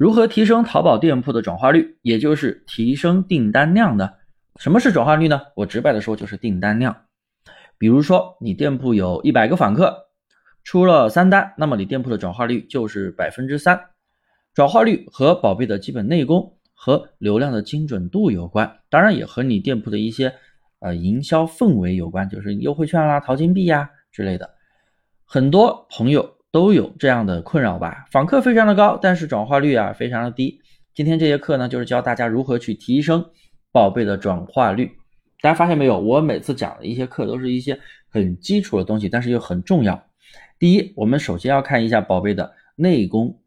如何提升淘宝店铺的转化率，也就是提升订单量呢？什么是转化率呢？我直白的说就是订单量。比如说你店铺有一百个访客，出了三单，那么你店铺的转化率就是百分之三。转化率和宝贝的基本内功和流量的精准度有关，当然也和你店铺的一些呃营销氛围有关，就是优惠券啦、淘金币呀之类的。很多朋友。都有这样的困扰吧？访客非常的高，但是转化率啊非常的低。今天这节课呢，就是教大家如何去提升宝贝的转化率。大家发现没有？我每次讲的一些课都是一些很基础的东西，但是又很重要。第一，我们首先要看一下宝贝的内功。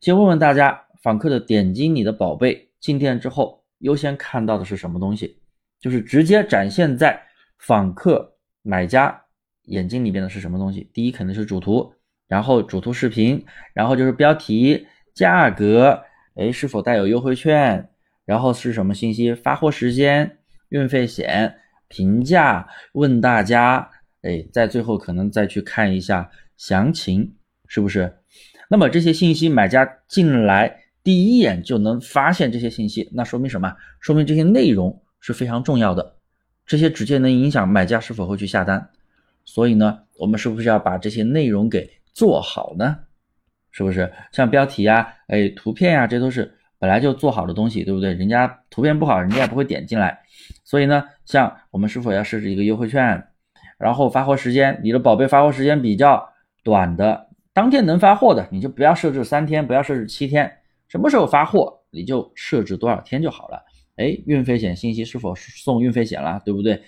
先问问大家，访客的点击你的宝贝进店之后，优先看到的是什么东西？就是直接展现在访客买家眼睛里边的是什么东西？第一肯定是主图。然后主图视频，然后就是标题、价格，哎，是否带有优惠券？然后是什么信息？发货时间、运费险、评价，问大家，哎，在最后可能再去看一下详情，是不是？那么这些信息，买家进来第一眼就能发现这些信息，那说明什么？说明这些内容是非常重要的，这些直接能影响买家是否会去下单。所以呢，我们是不是要把这些内容给？做好呢，是不是像标题呀、哎图片呀，这都是本来就做好的东西，对不对？人家图片不好，人家也不会点进来。所以呢，像我们是否要设置一个优惠券，然后发货时间，你的宝贝发货时间比较短的，当天能发货的，你就不要设置三天，不要设置七天，什么时候发货你就设置多少天就好了。哎，运费险信息是否送运费险了，对不对？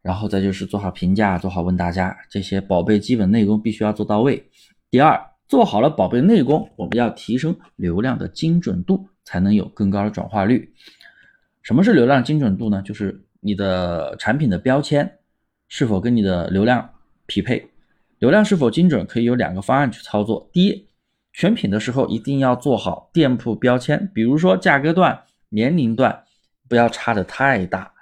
然后再就是做好评价，做好问大家，这些宝贝基本内功必须要做到位。第二，做好了宝贝内功，我们要提升流量的精准度，才能有更高的转化率。什么是流量精准度呢？就是你的产品的标签是否跟你的流量匹配。流量是否精准，可以有两个方案去操作。第一，选品的时候一定要做好店铺标签，比如说价格段、年龄段不要差的太大。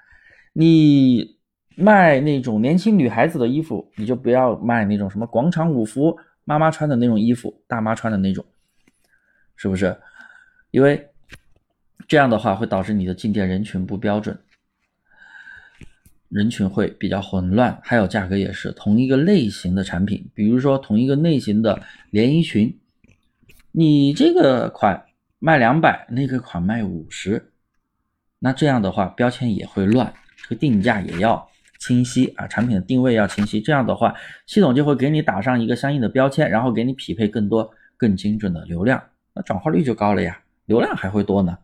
你。卖那种年轻女孩子的衣服，你就不要卖那种什么广场舞服，妈妈穿的那种衣服，大妈穿的那种，是不是？因为这样的话会导致你的进店人群不标准，人群会比较混乱，还有价格也是同一个类型的产品，比如说同一个类型的连衣裙，你这个款卖两百，那个款卖五十，那这样的话标签也会乱，这个定价也要。清晰啊，产品的定位要清晰，这样的话，系统就会给你打上一个相应的标签，然后给你匹配更多更精准的流量，那转化率就高了呀，流量还会多呢。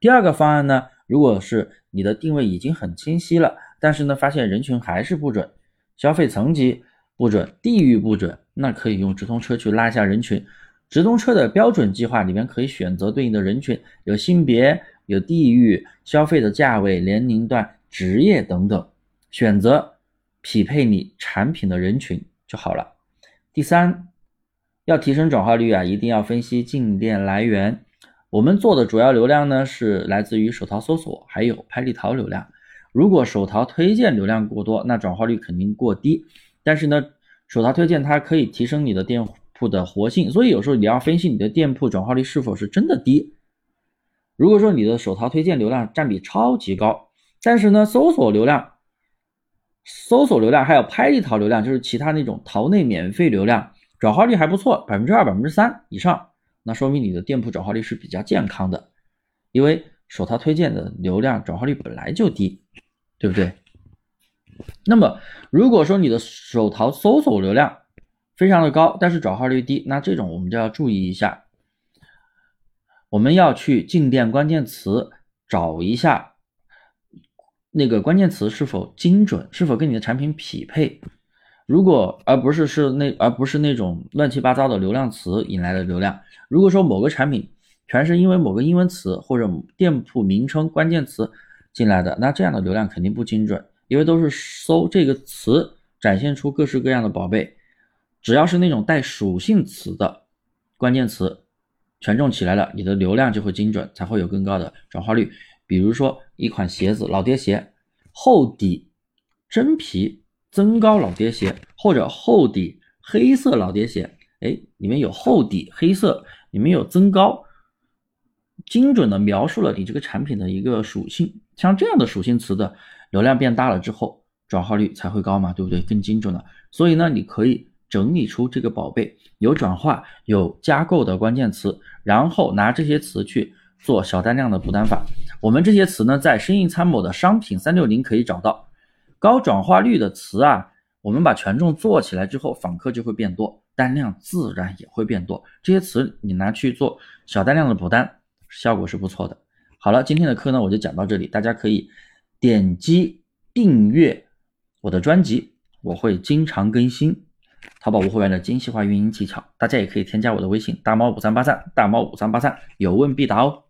第二个方案呢，如果是你的定位已经很清晰了，但是呢，发现人群还是不准，消费层级不准，地域不准，那可以用直通车去拉一下人群。直通车的标准计划里面可以选择对应的人群，有性别、有地域、消费的价位、年龄段、职业等等。选择匹配你产品的人群就好了。第三，要提升转化率啊，一定要分析进店来源。我们做的主要流量呢是来自于手淘搜索，还有拍立淘流量。如果手淘推荐流量过多，那转化率肯定过低。但是呢，手淘推荐它可以提升你的店铺的活性，所以有时候你要分析你的店铺转化率是否是真的低。如果说你的手淘推荐流量占比超级高，但是呢，搜索流量搜索流量还有拍立淘流量，就是其他那种淘内免费流量，转化率还不错，百分之二、百分之三以上，那说明你的店铺转化率是比较健康的。因为手淘推荐的流量转化率本来就低，对不对？那么如果说你的手淘搜索流量非常的高，但是转化率低，那这种我们就要注意一下，我们要去进店关键词找一下。那个关键词是否精准，是否跟你的产品匹配？如果而不是是那而不是那种乱七八糟的流量词引来的流量。如果说某个产品全是因为某个英文词或者店铺名称关键词进来的，那这样的流量肯定不精准，因为都是搜这个词展现出各式各样的宝贝。只要是那种带属性词的关键词权重起来了，你的流量就会精准，才会有更高的转化率。比如说一款鞋子，老爹鞋，厚底真皮增高老爹鞋，或者厚底黑色老爹鞋，哎，里面有厚底黑色，里面有增高，精准的描述了你这个产品的一个属性。像这样的属性词的流量变大了之后，转化率才会高嘛，对不对？更精准了。所以呢，你可以整理出这个宝贝有转化、有加购的关键词，然后拿这些词去做小单量的补单法。我们这些词呢，在生意参谋的商品三六零可以找到。高转化率的词啊，我们把权重做起来之后，访客就会变多，单量自然也会变多。这些词你拿去做小单量的补单，效果是不错的。好了，今天的课呢，我就讲到这里，大家可以点击订阅我的专辑，我会经常更新淘宝无货源的精细化运营技巧。大家也可以添加我的微信大猫五三八三，大猫五三八三，有问必答哦。